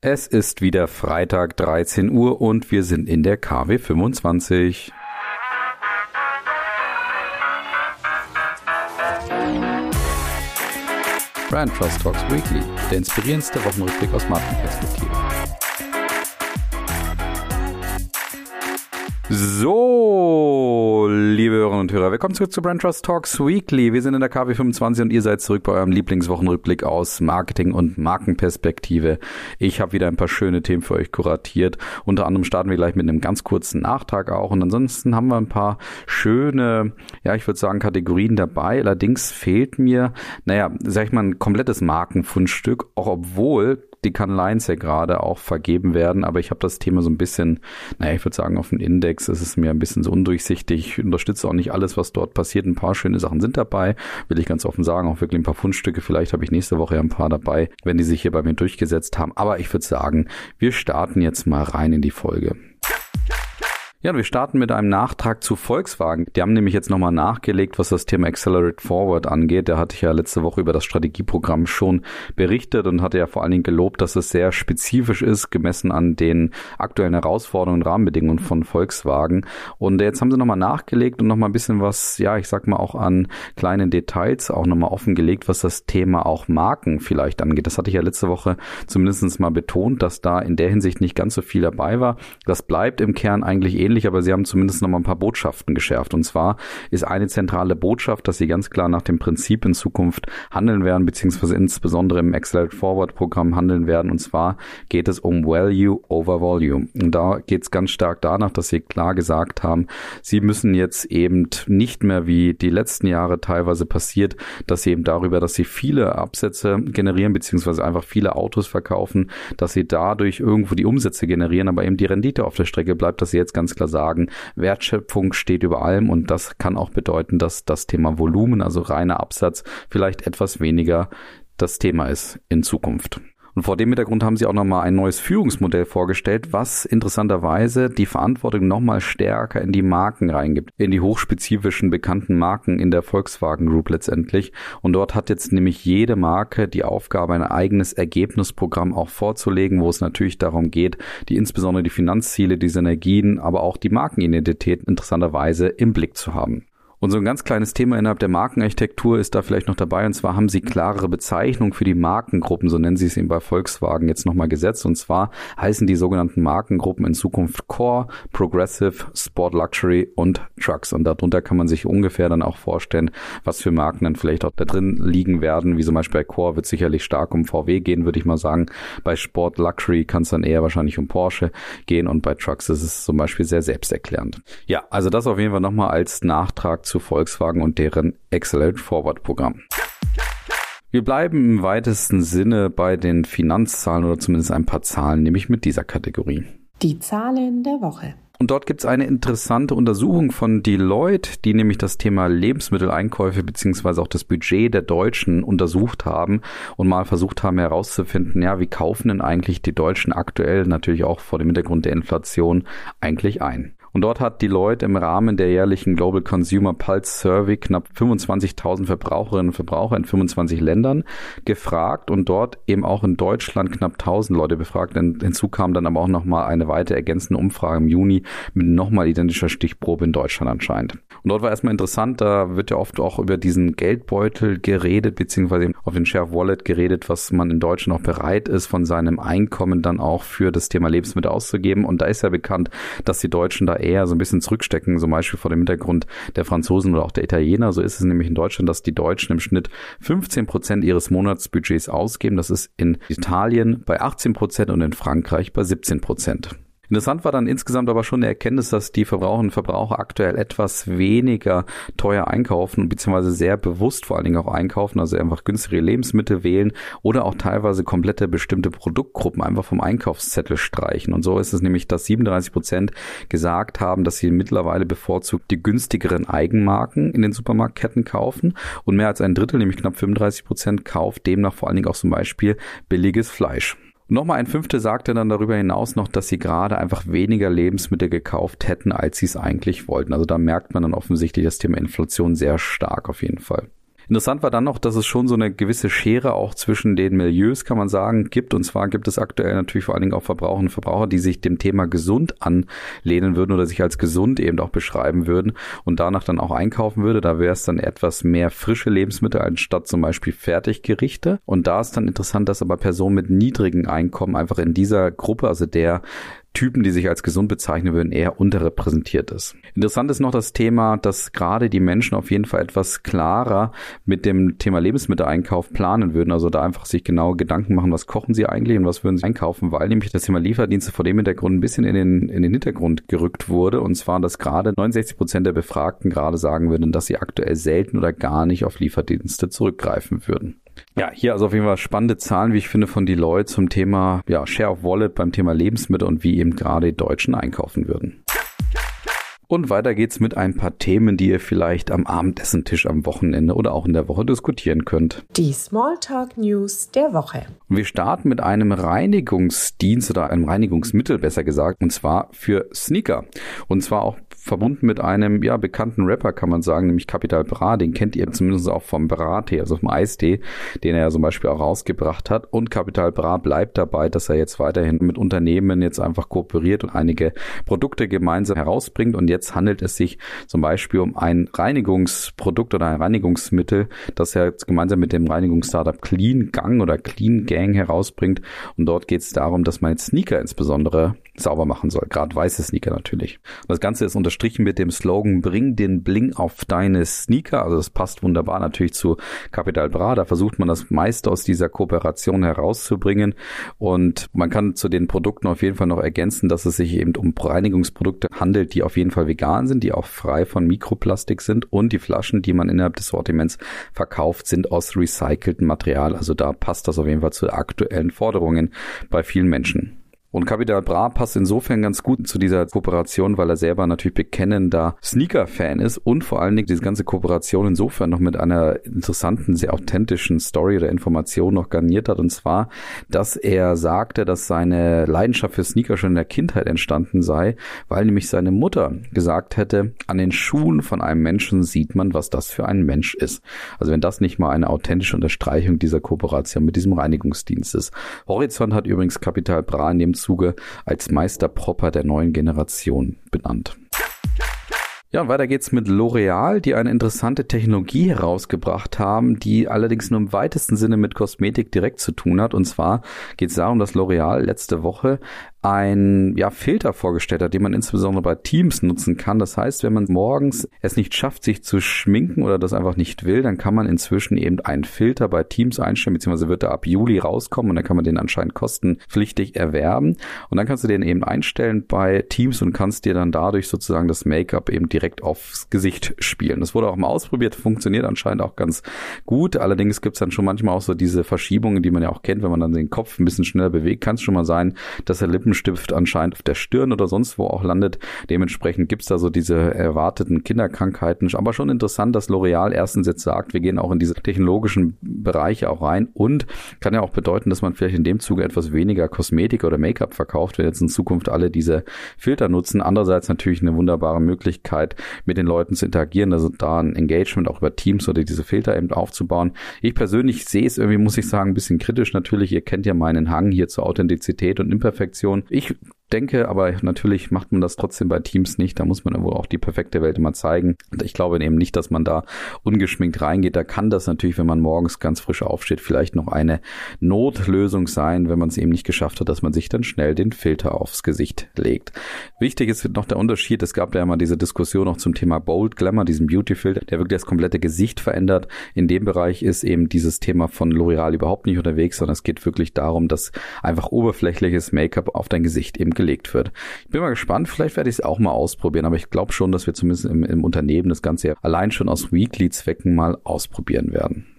Es ist wieder Freitag 13 Uhr und wir sind in der KW 25. Brand Trust Talks Weekly, der inspirierendste Wochenrückblick aus Markenperspektive. So, liebe Hörerinnen und Hörer, willkommen zurück zu Brand Trust Talks Weekly. Wir sind in der KW25 und ihr seid zurück bei eurem Lieblingswochenrückblick aus Marketing und Markenperspektive. Ich habe wieder ein paar schöne Themen für euch kuratiert. Unter anderem starten wir gleich mit einem ganz kurzen Nachtrag auch und ansonsten haben wir ein paar schöne, ja, ich würde sagen Kategorien dabei. Allerdings fehlt mir, naja, sag ich mal, ein komplettes Markenfundstück, auch obwohl die Kanleins ja gerade auch vergeben werden, aber ich habe das Thema so ein bisschen, naja, ich würde sagen, auf dem Index ist es mir ein bisschen so undurchsichtig. Ich unterstütze auch nicht alles, was dort passiert. Ein paar schöne Sachen sind dabei, will ich ganz offen sagen, auch wirklich ein paar Fundstücke. Vielleicht habe ich nächste Woche ja ein paar dabei, wenn die sich hier bei mir durchgesetzt haben. Aber ich würde sagen, wir starten jetzt mal rein in die Folge. Ja, wir starten mit einem Nachtrag zu Volkswagen. Die haben nämlich jetzt nochmal nachgelegt, was das Thema Accelerate Forward angeht. Da hatte ich ja letzte Woche über das Strategieprogramm schon berichtet und hatte ja vor allen Dingen gelobt, dass es sehr spezifisch ist, gemessen an den aktuellen Herausforderungen und Rahmenbedingungen von Volkswagen. Und jetzt haben sie nochmal nachgelegt und nochmal ein bisschen was, ja, ich sag mal auch an kleinen Details auch nochmal offengelegt, was das Thema auch Marken vielleicht angeht. Das hatte ich ja letzte Woche zumindest mal betont, dass da in der Hinsicht nicht ganz so viel dabei war. Das bleibt im Kern eigentlich eh ähnlich, aber sie haben zumindest noch mal ein paar Botschaften geschärft. Und zwar ist eine zentrale Botschaft, dass sie ganz klar nach dem Prinzip in Zukunft handeln werden, beziehungsweise insbesondere im Accelerate Forward Programm handeln werden. Und zwar geht es um Value over Volume. Und da geht es ganz stark danach, dass sie klar gesagt haben, sie müssen jetzt eben nicht mehr wie die letzten Jahre teilweise passiert, dass sie eben darüber, dass sie viele Absätze generieren, beziehungsweise einfach viele Autos verkaufen, dass sie dadurch irgendwo die Umsätze generieren, aber eben die Rendite auf der Strecke bleibt, dass sie jetzt ganz klar sagen, Wertschöpfung steht über allem und das kann auch bedeuten, dass das Thema Volumen, also reiner Absatz, vielleicht etwas weniger das Thema ist in Zukunft. Und vor dem Hintergrund haben sie auch nochmal ein neues Führungsmodell vorgestellt, was interessanterweise die Verantwortung nochmal stärker in die Marken reingibt, in die hochspezifischen bekannten Marken in der Volkswagen Group letztendlich. Und dort hat jetzt nämlich jede Marke die Aufgabe, ein eigenes Ergebnisprogramm auch vorzulegen, wo es natürlich darum geht, die insbesondere die Finanzziele, die Synergien, aber auch die Markenidentität interessanterweise im Blick zu haben. Und so ein ganz kleines Thema innerhalb der Markenarchitektur ist da vielleicht noch dabei. Und zwar haben sie klarere Bezeichnungen für die Markengruppen, so nennen sie es eben bei Volkswagen jetzt nochmal gesetzt. Und zwar heißen die sogenannten Markengruppen in Zukunft Core, Progressive, Sport Luxury und Trucks. Und darunter kann man sich ungefähr dann auch vorstellen, was für Marken dann vielleicht auch da drin liegen werden. Wie zum Beispiel bei Core wird sicherlich stark um VW gehen, würde ich mal sagen. Bei Sport Luxury kann es dann eher wahrscheinlich um Porsche gehen. Und bei Trucks ist es zum Beispiel sehr selbsterklärend. Ja, also das auf jeden Fall nochmal als Nachtrag zu Volkswagen und deren Accelerate Forward Programm. Wir bleiben im weitesten Sinne bei den Finanzzahlen oder zumindest ein paar Zahlen, nämlich mit dieser Kategorie. Die Zahlen der Woche. Und dort gibt es eine interessante Untersuchung von Deloitte, die nämlich das Thema Lebensmitteleinkäufe beziehungsweise auch das Budget der Deutschen untersucht haben und mal versucht haben herauszufinden, ja, wie kaufen denn eigentlich die Deutschen aktuell natürlich auch vor dem Hintergrund der Inflation eigentlich ein? Und dort hat Deloitte im Rahmen der jährlichen Global Consumer Pulse Survey knapp 25.000 Verbraucherinnen und Verbraucher in 25 Ländern gefragt und dort eben auch in Deutschland knapp 1000 Leute befragt. Hinzu kam dann aber auch nochmal eine weitere ergänzende Umfrage im Juni mit nochmal identischer Stichprobe in Deutschland anscheinend. Und dort war erstmal interessant, da wird ja oft auch über diesen Geldbeutel geredet, beziehungsweise auf den Share Wallet geredet, was man in Deutschland auch bereit ist, von seinem Einkommen dann auch für das Thema Lebensmittel auszugeben. Und da ist ja bekannt, dass die Deutschen da eher so ein bisschen zurückstecken, zum Beispiel vor dem Hintergrund der Franzosen oder auch der Italiener. So ist es nämlich in Deutschland, dass die Deutschen im Schnitt 15 Prozent ihres Monatsbudgets ausgeben. Das ist in Italien bei 18 Prozent und in Frankreich bei 17 Prozent. Interessant war dann insgesamt aber schon die Erkenntnis, dass die Verbraucherinnen und Verbraucher aktuell etwas weniger teuer einkaufen, beziehungsweise sehr bewusst vor allen Dingen auch einkaufen, also einfach günstigere Lebensmittel wählen oder auch teilweise komplette bestimmte Produktgruppen einfach vom Einkaufszettel streichen. Und so ist es nämlich, dass 37 Prozent gesagt haben, dass sie mittlerweile bevorzugt die günstigeren Eigenmarken in den Supermarktketten kaufen und mehr als ein Drittel, nämlich knapp 35 Prozent, kauft demnach vor allen Dingen auch zum Beispiel billiges Fleisch. Nochmal ein Fünfte sagte dann darüber hinaus noch, dass sie gerade einfach weniger Lebensmittel gekauft hätten, als sie es eigentlich wollten. Also da merkt man dann offensichtlich das Thema Inflation sehr stark auf jeden Fall. Interessant war dann noch, dass es schon so eine gewisse Schere auch zwischen den Milieus, kann man sagen, gibt. Und zwar gibt es aktuell natürlich vor allen Dingen auch Verbraucher und Verbraucher, die sich dem Thema gesund anlehnen würden oder sich als gesund eben auch beschreiben würden und danach dann auch einkaufen würde. Da wäre es dann etwas mehr frische Lebensmittel anstatt zum Beispiel Fertiggerichte. Und da ist dann interessant, dass aber Personen mit niedrigen Einkommen einfach in dieser Gruppe, also der Typen, die sich als gesund bezeichnen würden, eher unterrepräsentiert ist. Interessant ist noch das Thema, dass gerade die Menschen auf jeden Fall etwas klarer mit dem Thema Lebensmitteleinkauf planen würden. Also da einfach sich genau Gedanken machen, was kochen sie eigentlich und was würden sie einkaufen, weil nämlich das Thema Lieferdienste vor dem Hintergrund ein bisschen in den, in den Hintergrund gerückt wurde. Und zwar, dass gerade 69 Prozent der Befragten gerade sagen würden, dass sie aktuell selten oder gar nicht auf Lieferdienste zurückgreifen würden. Ja, hier also auf jeden Fall spannende Zahlen, wie ich finde, von Deloitte zum Thema ja, Share of Wallet beim Thema Lebensmittel und wie eben gerade die Deutschen einkaufen würden. Und weiter geht's mit ein paar Themen, die ihr vielleicht am Abendessentisch am Wochenende oder auch in der Woche diskutieren könnt. Die Smalltalk News der Woche. Und wir starten mit einem Reinigungsdienst oder einem Reinigungsmittel besser gesagt, und zwar für Sneaker. Und zwar auch verbunden mit einem ja bekannten Rapper kann man sagen, nämlich Capital Bra, den kennt ihr zumindest auch vom Brattee, also vom Eistee, den er ja zum Beispiel auch rausgebracht hat. Und Capital Bra bleibt dabei, dass er jetzt weiterhin mit Unternehmen jetzt einfach kooperiert und einige Produkte gemeinsam herausbringt. Und jetzt handelt es sich zum Beispiel um ein Reinigungsprodukt oder ein Reinigungsmittel, das er jetzt gemeinsam mit dem Reinigungsstartup Clean Gang oder Clean Gang herausbringt. Und dort geht es darum, dass man Sneaker insbesondere sauber machen soll. Gerade weiße Sneaker natürlich. Und das Ganze ist unterstrichen mit dem Slogan Bring den Bling auf deine Sneaker. Also das passt wunderbar natürlich zu Capital Bra. Da versucht man das meiste aus dieser Kooperation herauszubringen. Und man kann zu den Produkten auf jeden Fall noch ergänzen, dass es sich eben um Reinigungsprodukte handelt, die auf jeden Fall vegan sind, die auch frei von Mikroplastik sind und die Flaschen, die man innerhalb des Sortiments verkauft, sind aus recyceltem Material. Also da passt das auf jeden Fall zu aktuellen Forderungen bei vielen Menschen. Und Capital Bra passt insofern ganz gut zu dieser Kooperation, weil er selber natürlich bekennender Sneaker-Fan ist und vor allen Dingen diese ganze Kooperation insofern noch mit einer interessanten, sehr authentischen Story oder Information noch garniert hat. Und zwar, dass er sagte, dass seine Leidenschaft für Sneaker schon in der Kindheit entstanden sei, weil nämlich seine Mutter gesagt hätte, an den Schuhen von einem Menschen sieht man, was das für ein Mensch ist. Also wenn das nicht mal eine authentische Unterstreichung dieser Kooperation mit diesem Reinigungsdienst ist. Horizont hat übrigens Capital Bra in dem Zuge als Meister Propper der neuen Generation benannt. Ja, und weiter geht's mit L'Oreal, die eine interessante Technologie herausgebracht haben, die allerdings nur im weitesten Sinne mit Kosmetik direkt zu tun hat. Und zwar geht es darum, dass L'Oreal letzte Woche ein ja, Filter vorgestellt hat, den man insbesondere bei Teams nutzen kann. Das heißt, wenn man morgens es nicht schafft, sich zu schminken oder das einfach nicht will, dann kann man inzwischen eben einen Filter bei Teams einstellen, beziehungsweise wird er ab Juli rauskommen und dann kann man den anscheinend kostenpflichtig erwerben. Und dann kannst du den eben einstellen bei Teams und kannst dir dann dadurch sozusagen das Make-up eben direkt aufs Gesicht spielen. Das wurde auch mal ausprobiert, funktioniert anscheinend auch ganz gut. Allerdings gibt es dann schon manchmal auch so diese Verschiebungen, die man ja auch kennt, wenn man dann den Kopf ein bisschen schneller bewegt, kann es schon mal sein, dass der Lippen Lippenstift anscheinend auf der Stirn oder sonst wo auch landet. Dementsprechend gibt's da so diese erwarteten Kinderkrankheiten. Aber schon interessant, dass L'Oreal erstens jetzt sagt, wir gehen auch in diese technologischen Bereiche auch rein und kann ja auch bedeuten, dass man vielleicht in dem Zuge etwas weniger Kosmetik oder Make-up verkauft, wenn jetzt in Zukunft alle diese Filter nutzen. Andererseits natürlich eine wunderbare Möglichkeit, mit den Leuten zu interagieren, also da ein Engagement auch über Teams oder diese Filter eben aufzubauen. Ich persönlich sehe es irgendwie, muss ich sagen, ein bisschen kritisch natürlich. Ihr kennt ja meinen Hang hier zur Authentizität und Imperfektion. Ich denke, aber natürlich macht man das trotzdem bei Teams nicht. Da muss man wohl auch die perfekte Welt immer zeigen. Und ich glaube eben nicht, dass man da ungeschminkt reingeht. Da kann das natürlich, wenn man morgens ganz frisch aufsteht, vielleicht noch eine Notlösung sein, wenn man es eben nicht geschafft hat, dass man sich dann schnell den Filter aufs Gesicht legt. Wichtig ist noch der Unterschied. Es gab ja immer diese Diskussion auch zum Thema Bold Glamour, diesem Beauty-Filter, der wirklich das komplette Gesicht verändert. In dem Bereich ist eben dieses Thema von L'Oreal überhaupt nicht unterwegs, sondern es geht wirklich darum, dass einfach oberflächliches Make-up auf dein Gesicht eben gelegt wird. Ich bin mal gespannt, vielleicht werde ich es auch mal ausprobieren, aber ich glaube schon, dass wir zumindest im, im Unternehmen das Ganze allein schon aus Weekly-Zwecken mal ausprobieren werden.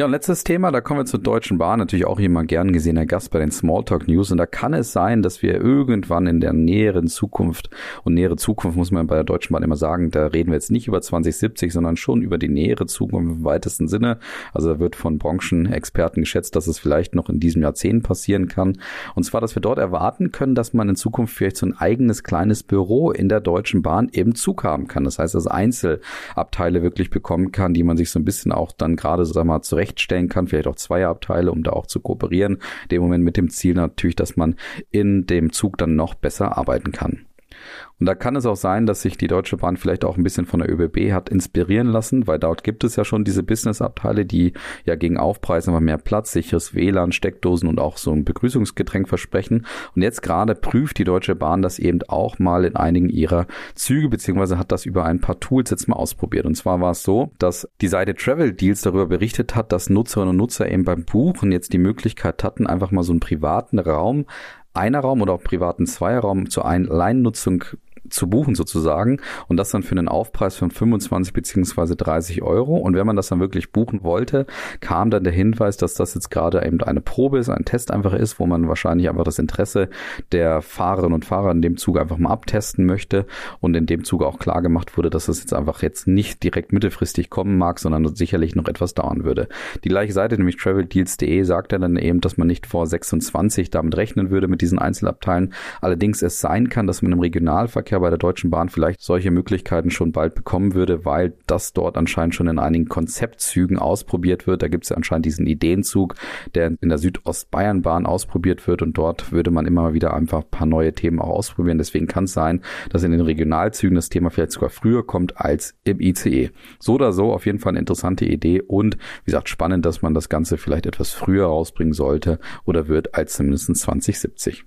Ja, und letztes Thema, da kommen wir zur Deutschen Bahn, natürlich auch immer gern gesehener Gast bei den Smalltalk News. Und da kann es sein, dass wir irgendwann in der näheren Zukunft, und nähere Zukunft muss man bei der Deutschen Bahn immer sagen, da reden wir jetzt nicht über 2070, sondern schon über die nähere Zukunft im weitesten Sinne. Also da wird von Branchenexperten geschätzt, dass es vielleicht noch in diesem Jahrzehnt passieren kann. Und zwar, dass wir dort erwarten können, dass man in Zukunft vielleicht so ein eigenes kleines Büro in der Deutschen Bahn im Zug haben kann. Das heißt, dass Einzelabteile wirklich bekommen kann, die man sich so ein bisschen auch dann gerade, sag mal, zurecht zurechtstellen kann, vielleicht auch zwei Abteile, um da auch zu kooperieren. In dem Moment mit dem Ziel natürlich, dass man in dem Zug dann noch besser arbeiten kann. Und da kann es auch sein, dass sich die Deutsche Bahn vielleicht auch ein bisschen von der ÖBB hat inspirieren lassen, weil dort gibt es ja schon diese Business-Abteile, die ja gegen Aufpreis aber mehr Platz, sicheres WLAN, Steckdosen und auch so ein Begrüßungsgetränk versprechen. Und jetzt gerade prüft die Deutsche Bahn das eben auch mal in einigen ihrer Züge, beziehungsweise hat das über ein paar Tools jetzt mal ausprobiert. Und zwar war es so, dass die Seite Travel Deals darüber berichtet hat, dass Nutzerinnen und Nutzer eben beim Buchen jetzt die Möglichkeit hatten, einfach mal so einen privaten Raum einer Raum oder auch privaten Zweierraum zur Alleinnutzung zu buchen sozusagen und das dann für einen Aufpreis von 25 beziehungsweise 30 Euro. Und wenn man das dann wirklich buchen wollte, kam dann der Hinweis, dass das jetzt gerade eben eine Probe ist, ein Test einfach ist, wo man wahrscheinlich einfach das Interesse der Fahrerinnen und Fahrer in dem Zug einfach mal abtesten möchte und in dem Zuge auch klar gemacht wurde, dass das jetzt einfach jetzt nicht direkt mittelfristig kommen mag, sondern sicherlich noch etwas dauern würde. Die gleiche Seite, nämlich traveldeals.de, sagt dann eben, dass man nicht vor 26 damit rechnen würde mit diesen Einzelabteilen. Allerdings es sein kann, dass man im Regionalverkehr bei der Deutschen Bahn vielleicht solche Möglichkeiten schon bald bekommen würde, weil das dort anscheinend schon in einigen Konzeptzügen ausprobiert wird. Da gibt es ja anscheinend diesen Ideenzug, der in der Südostbayernbahn ausprobiert wird und dort würde man immer wieder einfach ein paar neue Themen auch ausprobieren. Deswegen kann es sein, dass in den Regionalzügen das Thema vielleicht sogar früher kommt als im ICE. So oder so auf jeden Fall eine interessante Idee und wie gesagt spannend, dass man das Ganze vielleicht etwas früher rausbringen sollte oder wird als zumindest 2070.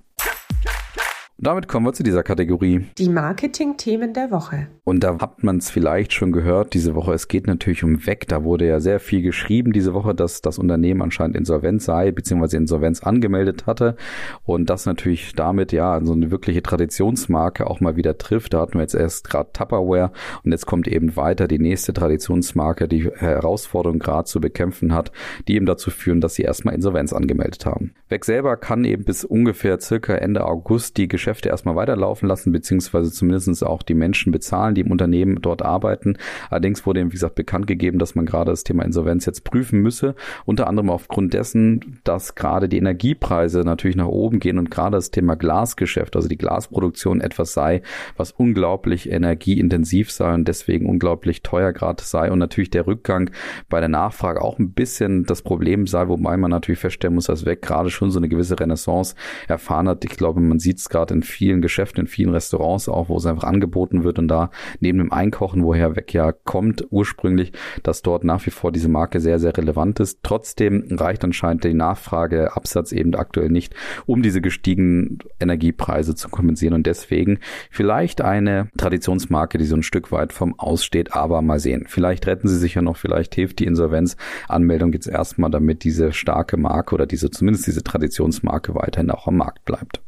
Und damit kommen wir zu dieser Kategorie. Die Marketing-Themen der Woche. Und da hat man es vielleicht schon gehört diese Woche. Es geht natürlich um Weg. Da wurde ja sehr viel geschrieben diese Woche, dass das Unternehmen anscheinend insolvent sei, beziehungsweise Insolvenz angemeldet hatte. Und das natürlich damit ja so eine wirkliche Traditionsmarke auch mal wieder trifft. Da hatten wir jetzt erst gerade Tupperware und jetzt kommt eben weiter die nächste Traditionsmarke, die Herausforderung gerade zu bekämpfen hat, die eben dazu führen, dass sie erstmal Insolvenz angemeldet haben. Weg selber kann eben bis ungefähr circa Ende August die Geschäfte erstmal weiterlaufen lassen, beziehungsweise zumindest auch die Menschen bezahlen, die im Unternehmen dort arbeiten. Allerdings wurde eben, wie gesagt, bekannt gegeben, dass man gerade das Thema Insolvenz jetzt prüfen müsse. Unter anderem aufgrund dessen, dass gerade die Energiepreise natürlich nach oben gehen und gerade das Thema Glasgeschäft, also die Glasproduktion etwas sei, was unglaublich energieintensiv sei und deswegen unglaublich teuer gerade sei und natürlich der Rückgang bei der Nachfrage auch ein bisschen das Problem sei, wobei man natürlich feststellen muss, dass weg gerade schon so eine gewisse Renaissance erfahren hat. Ich glaube, man sieht es gerade in vielen Geschäften, in vielen Restaurants auch, wo es einfach angeboten wird und da neben dem Einkochen, woher weg ja kommt ursprünglich, dass dort nach wie vor diese Marke sehr, sehr relevant ist. Trotzdem reicht anscheinend die Nachfrage, Absatz eben aktuell nicht, um diese gestiegenen Energiepreise zu kompensieren und deswegen vielleicht eine Traditionsmarke, die so ein Stück weit vom Aussteht, aber mal sehen. Vielleicht retten sie sich ja noch, vielleicht hilft die Insolvenzanmeldung jetzt erstmal, damit diese starke Marke oder diese, zumindest diese Traditionsmarke weiterhin auch am Markt bleibt.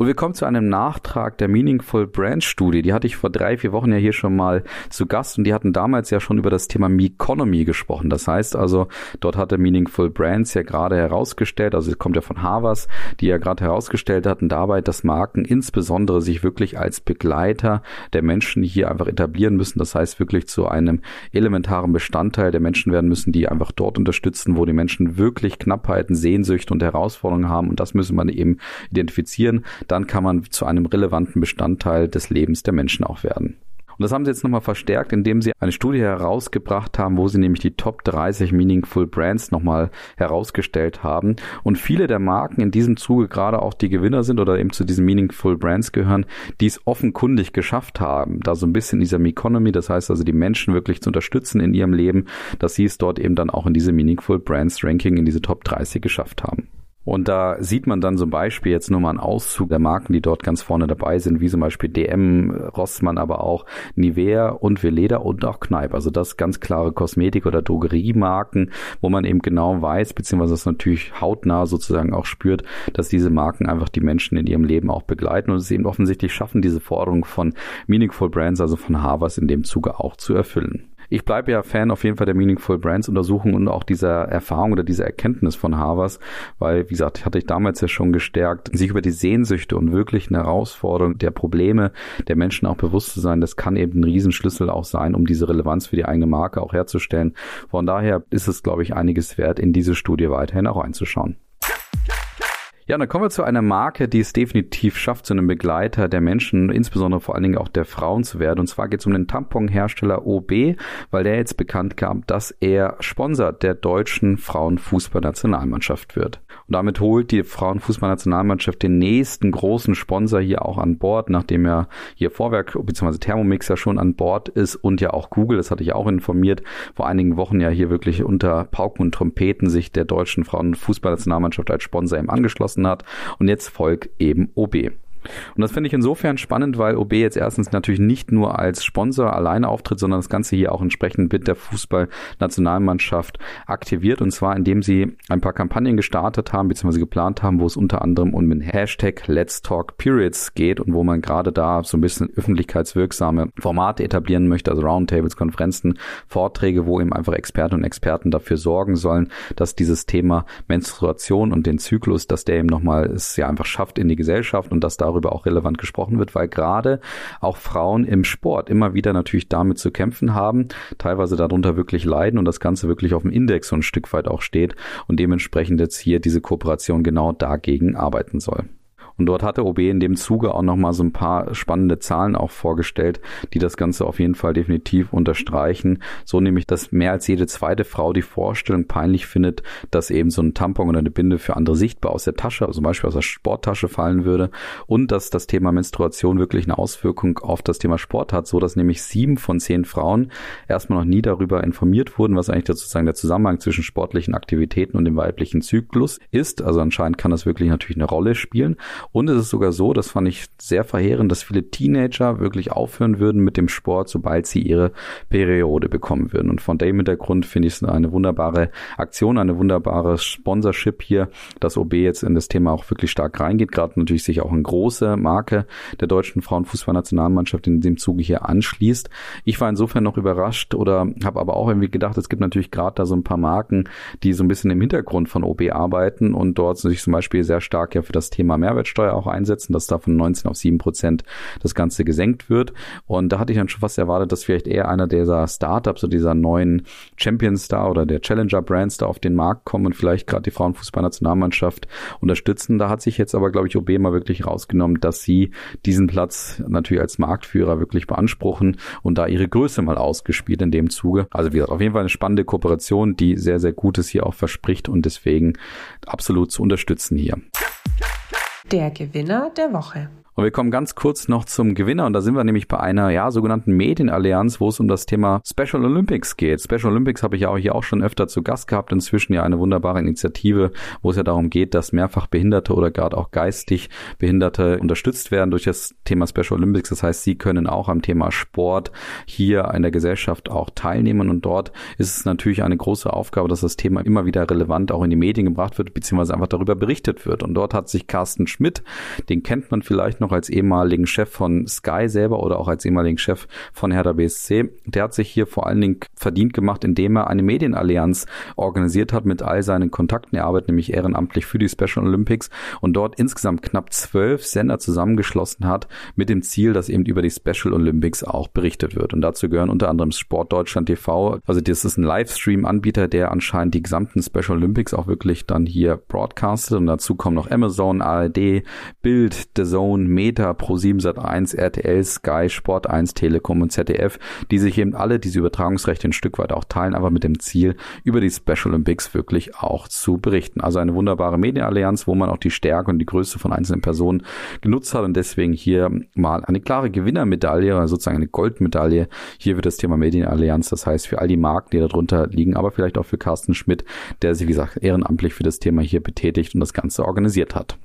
Und wir kommen zu einem Nachtrag der Meaningful Brand Studie. Die hatte ich vor drei, vier Wochen ja hier schon mal zu Gast und die hatten damals ja schon über das Thema Meconomy gesprochen. Das heißt also, dort hatte Meaningful Brands ja gerade herausgestellt, also es kommt ja von Havas, die ja gerade herausgestellt hatten dabei, dass Marken insbesondere sich wirklich als Begleiter der Menschen hier einfach etablieren müssen. Das heißt wirklich zu einem elementaren Bestandteil der Menschen werden müssen, die einfach dort unterstützen, wo die Menschen wirklich Knappheiten, Sehnsüchte und Herausforderungen haben. Und das müssen man eben identifizieren dann kann man zu einem relevanten Bestandteil des Lebens der Menschen auch werden. Und das haben sie jetzt nochmal verstärkt, indem sie eine Studie herausgebracht haben, wo sie nämlich die Top 30 Meaningful Brands nochmal herausgestellt haben. Und viele der Marken in diesem Zuge gerade auch die Gewinner sind oder eben zu diesen Meaningful Brands gehören, die es offenkundig geschafft haben, da so ein bisschen in dieser Economy, das heißt also die Menschen wirklich zu unterstützen in ihrem Leben, dass sie es dort eben dann auch in diese Meaningful Brands Ranking in diese Top 30 geschafft haben. Und da sieht man dann zum Beispiel jetzt nur mal einen Auszug der Marken, die dort ganz vorne dabei sind, wie zum Beispiel DM, Rossmann, aber auch Nivea und Veleda und auch Kneipp. Also das ganz klare Kosmetik- oder Drogeriemarken, wo man eben genau weiß, beziehungsweise das natürlich hautnah sozusagen auch spürt, dass diese Marken einfach die Menschen in ihrem Leben auch begleiten und es eben offensichtlich schaffen, diese Forderung von Meaningful Brands, also von Havas in dem Zuge auch zu erfüllen. Ich bleibe ja Fan auf jeden Fall der Meaningful Brands Untersuchung und auch dieser Erfahrung oder dieser Erkenntnis von Havas, weil, wie gesagt, hatte ich damals ja schon gestärkt, sich über die Sehnsüchte und wirklich eine Herausforderung der Probleme der Menschen auch bewusst zu sein, das kann eben ein Riesenschlüssel auch sein, um diese Relevanz für die eigene Marke auch herzustellen. Von daher ist es, glaube ich, einiges wert, in diese Studie weiterhin auch einzuschauen. Ja, dann kommen wir zu einer Marke, die es definitiv schafft, zu einem Begleiter der Menschen, insbesondere vor allen Dingen auch der Frauen zu werden. Und zwar geht es um den Tamponhersteller OB, weil der jetzt bekannt gab, dass er Sponsor der deutschen Frauenfußballnationalmannschaft wird. Und damit holt die Frauenfußballnationalmannschaft den nächsten großen Sponsor hier auch an Bord, nachdem ja hier Vorwerk bzw. Thermomix ja schon an Bord ist und ja auch Google, das hatte ich auch informiert, vor einigen Wochen ja hier wirklich unter Pauken und Trompeten sich der deutschen Frauenfußballnationalmannschaft als Sponsor eben angeschlossen hat. Und jetzt folgt eben OB. Und das finde ich insofern spannend, weil OB jetzt erstens natürlich nicht nur als Sponsor alleine auftritt, sondern das Ganze hier auch entsprechend mit der Fußballnationalmannschaft aktiviert. Und zwar, indem sie ein paar Kampagnen gestartet haben, beziehungsweise geplant haben, wo es unter anderem um den Hashtag Let's Talk Periods geht und wo man gerade da so ein bisschen öffentlichkeitswirksame Formate etablieren möchte, also Roundtables, Konferenzen, Vorträge, wo eben einfach Experten und Experten dafür sorgen sollen, dass dieses Thema Menstruation und den Zyklus, dass der eben nochmal es ja einfach schafft in die Gesellschaft und dass da darüber auch relevant gesprochen wird, weil gerade auch Frauen im Sport immer wieder natürlich damit zu kämpfen haben, teilweise darunter wirklich leiden und das Ganze wirklich auf dem Index so ein Stück weit auch steht und dementsprechend jetzt hier diese Kooperation genau dagegen arbeiten soll. Und dort hatte OB in dem Zuge auch nochmal so ein paar spannende Zahlen auch vorgestellt, die das Ganze auf jeden Fall definitiv unterstreichen. So nämlich, dass mehr als jede zweite Frau die Vorstellung peinlich findet, dass eben so ein Tampon oder eine Binde für andere sichtbar aus der Tasche, also zum Beispiel aus der Sporttasche fallen würde. Und dass das Thema Menstruation wirklich eine Auswirkung auf das Thema Sport hat, so dass nämlich sieben von zehn Frauen erstmal noch nie darüber informiert wurden, was eigentlich sozusagen der Zusammenhang zwischen sportlichen Aktivitäten und dem weiblichen Zyklus ist. Also anscheinend kann das wirklich natürlich eine Rolle spielen. Und es ist sogar so, das fand ich sehr verheerend, dass viele Teenager wirklich aufhören würden mit dem Sport, sobald sie ihre Periode bekommen würden. Und von dem Hintergrund finde ich es eine wunderbare Aktion, eine wunderbare Sponsorship hier, dass OB jetzt in das Thema auch wirklich stark reingeht, gerade natürlich sich auch eine große Marke der deutschen Frauenfußballnationalmannschaft in dem Zuge hier anschließt. Ich war insofern noch überrascht oder habe aber auch irgendwie gedacht, es gibt natürlich gerade da so ein paar Marken, die so ein bisschen im Hintergrund von OB arbeiten und dort sich zum Beispiel sehr stark ja für das Thema Mehrwertsteuer Mehrwertsteuer auch einsetzen, dass da von 19 auf 7 Prozent das Ganze gesenkt wird. Und da hatte ich dann schon fast erwartet, dass vielleicht eher einer dieser Startups, so dieser neuen Champions da oder der Challenger Brands da auf den Markt kommen und vielleicht gerade die Frauenfußballnationalmannschaft unterstützen. Da hat sich jetzt aber, glaube ich, OB mal wirklich rausgenommen, dass sie diesen Platz natürlich als Marktführer wirklich beanspruchen und da ihre Größe mal ausgespielt in dem Zuge. Also wie gesagt, auf jeden Fall eine spannende Kooperation, die sehr, sehr Gutes hier auch verspricht und deswegen absolut zu unterstützen hier. Der Gewinner der Woche. Und wir kommen ganz kurz noch zum Gewinner und da sind wir nämlich bei einer ja sogenannten Medienallianz, wo es um das Thema Special Olympics geht. Special Olympics habe ich ja auch hier auch schon öfter zu Gast gehabt. Inzwischen ja eine wunderbare Initiative, wo es ja darum geht, dass mehrfach Behinderte oder gerade auch geistig Behinderte unterstützt werden durch das Thema Special Olympics. Das heißt, sie können auch am Thema Sport hier in der Gesellschaft auch teilnehmen und dort ist es natürlich eine große Aufgabe, dass das Thema immer wieder relevant auch in die Medien gebracht wird, beziehungsweise einfach darüber berichtet wird. Und dort hat sich Carsten Schmidt, den kennt man vielleicht noch noch als ehemaligen Chef von Sky selber oder auch als ehemaligen Chef von Hertha BSC. Der hat sich hier vor allen Dingen verdient gemacht, indem er eine Medienallianz organisiert hat mit all seinen Kontakten. Er arbeitet nämlich ehrenamtlich für die Special Olympics und dort insgesamt knapp zwölf Sender zusammengeschlossen hat mit dem Ziel, dass eben über die Special Olympics auch berichtet wird. Und dazu gehören unter anderem Sport Deutschland TV. Also das ist ein Livestream-Anbieter, der anscheinend die gesamten Special Olympics auch wirklich dann hier broadcastet. Und dazu kommen noch Amazon, ARD, Bild, The Zone, Meta, Pro7 Sat1, RTL, Sky, Sport 1, Telekom und ZDF, die sich eben alle diese Übertragungsrechte ein Stück weit auch teilen, aber mit dem Ziel, über die Special Olympics wirklich auch zu berichten. Also eine wunderbare Medienallianz, wo man auch die Stärke und die Größe von einzelnen Personen genutzt hat und deswegen hier mal eine klare Gewinnermedaille, oder sozusagen eine Goldmedaille hier für das Thema Medienallianz. Das heißt für all die Marken, die darunter liegen, aber vielleicht auch für Carsten Schmidt, der sich, wie gesagt, ehrenamtlich für das Thema hier betätigt und das Ganze organisiert hat.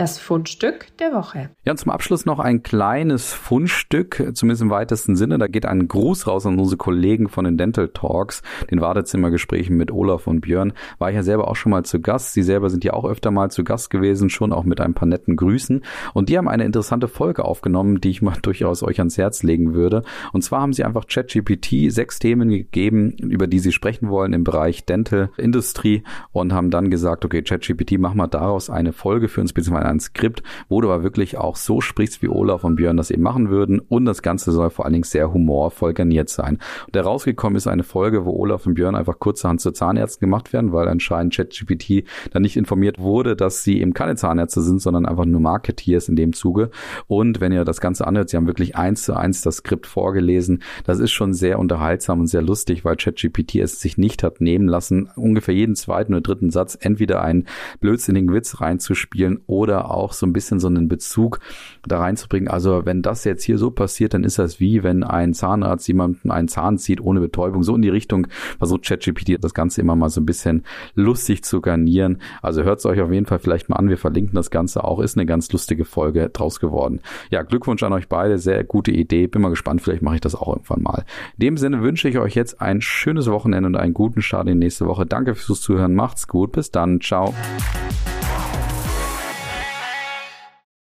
Das Fundstück der Woche. Ja, und zum Abschluss noch ein kleines Fundstück, zumindest im weitesten Sinne. Da geht ein Gruß raus an unsere Kollegen von den Dental Talks, den Wartezimmergesprächen mit Olaf und Björn. War ich ja selber auch schon mal zu Gast. Sie selber sind ja auch öfter mal zu Gast gewesen, schon auch mit ein paar netten Grüßen. Und die haben eine interessante Folge aufgenommen, die ich mal durchaus euch ans Herz legen würde. Und zwar haben sie einfach ChatGPT sechs Themen gegeben, über die sie sprechen wollen im Bereich Dental Industrie und haben dann gesagt, okay, ChatGPT, mach mal daraus eine Folge für uns, beziehungsweise ein Skript, wo du aber wirklich auch so sprichst, wie Olaf und Björn das eben machen würden. Und das Ganze soll vor allen Dingen sehr humorvoll garniert sein. Und herausgekommen ist eine Folge, wo Olaf und Björn einfach kurzerhand zu Zahnärzten gemacht werden, weil anscheinend ChatGPT dann nicht informiert wurde, dass sie eben keine Zahnärzte sind, sondern einfach nur Marketeers in dem Zuge. Und wenn ihr das Ganze anhört, sie haben wirklich eins zu eins das Skript vorgelesen. Das ist schon sehr unterhaltsam und sehr lustig, weil ChatGPT es sich nicht hat nehmen lassen, ungefähr jeden zweiten oder dritten Satz entweder einen blödsinnigen Witz reinzuspielen oder auch so ein bisschen so einen Bezug da reinzubringen. Also wenn das jetzt hier so passiert, dann ist das wie wenn ein Zahnarzt jemanden einen Zahn zieht ohne Betäubung. So in die Richtung versucht ChatGPT das Ganze immer mal so ein bisschen lustig zu garnieren. Also hört es euch auf jeden Fall vielleicht mal an. Wir verlinken das Ganze auch. Ist eine ganz lustige Folge draus geworden. Ja, Glückwunsch an euch beide. Sehr gute Idee. Bin mal gespannt. Vielleicht mache ich das auch irgendwann mal. In dem Sinne wünsche ich euch jetzt ein schönes Wochenende und einen guten Start in die nächste Woche. Danke fürs Zuhören. Macht's gut. Bis dann. Ciao.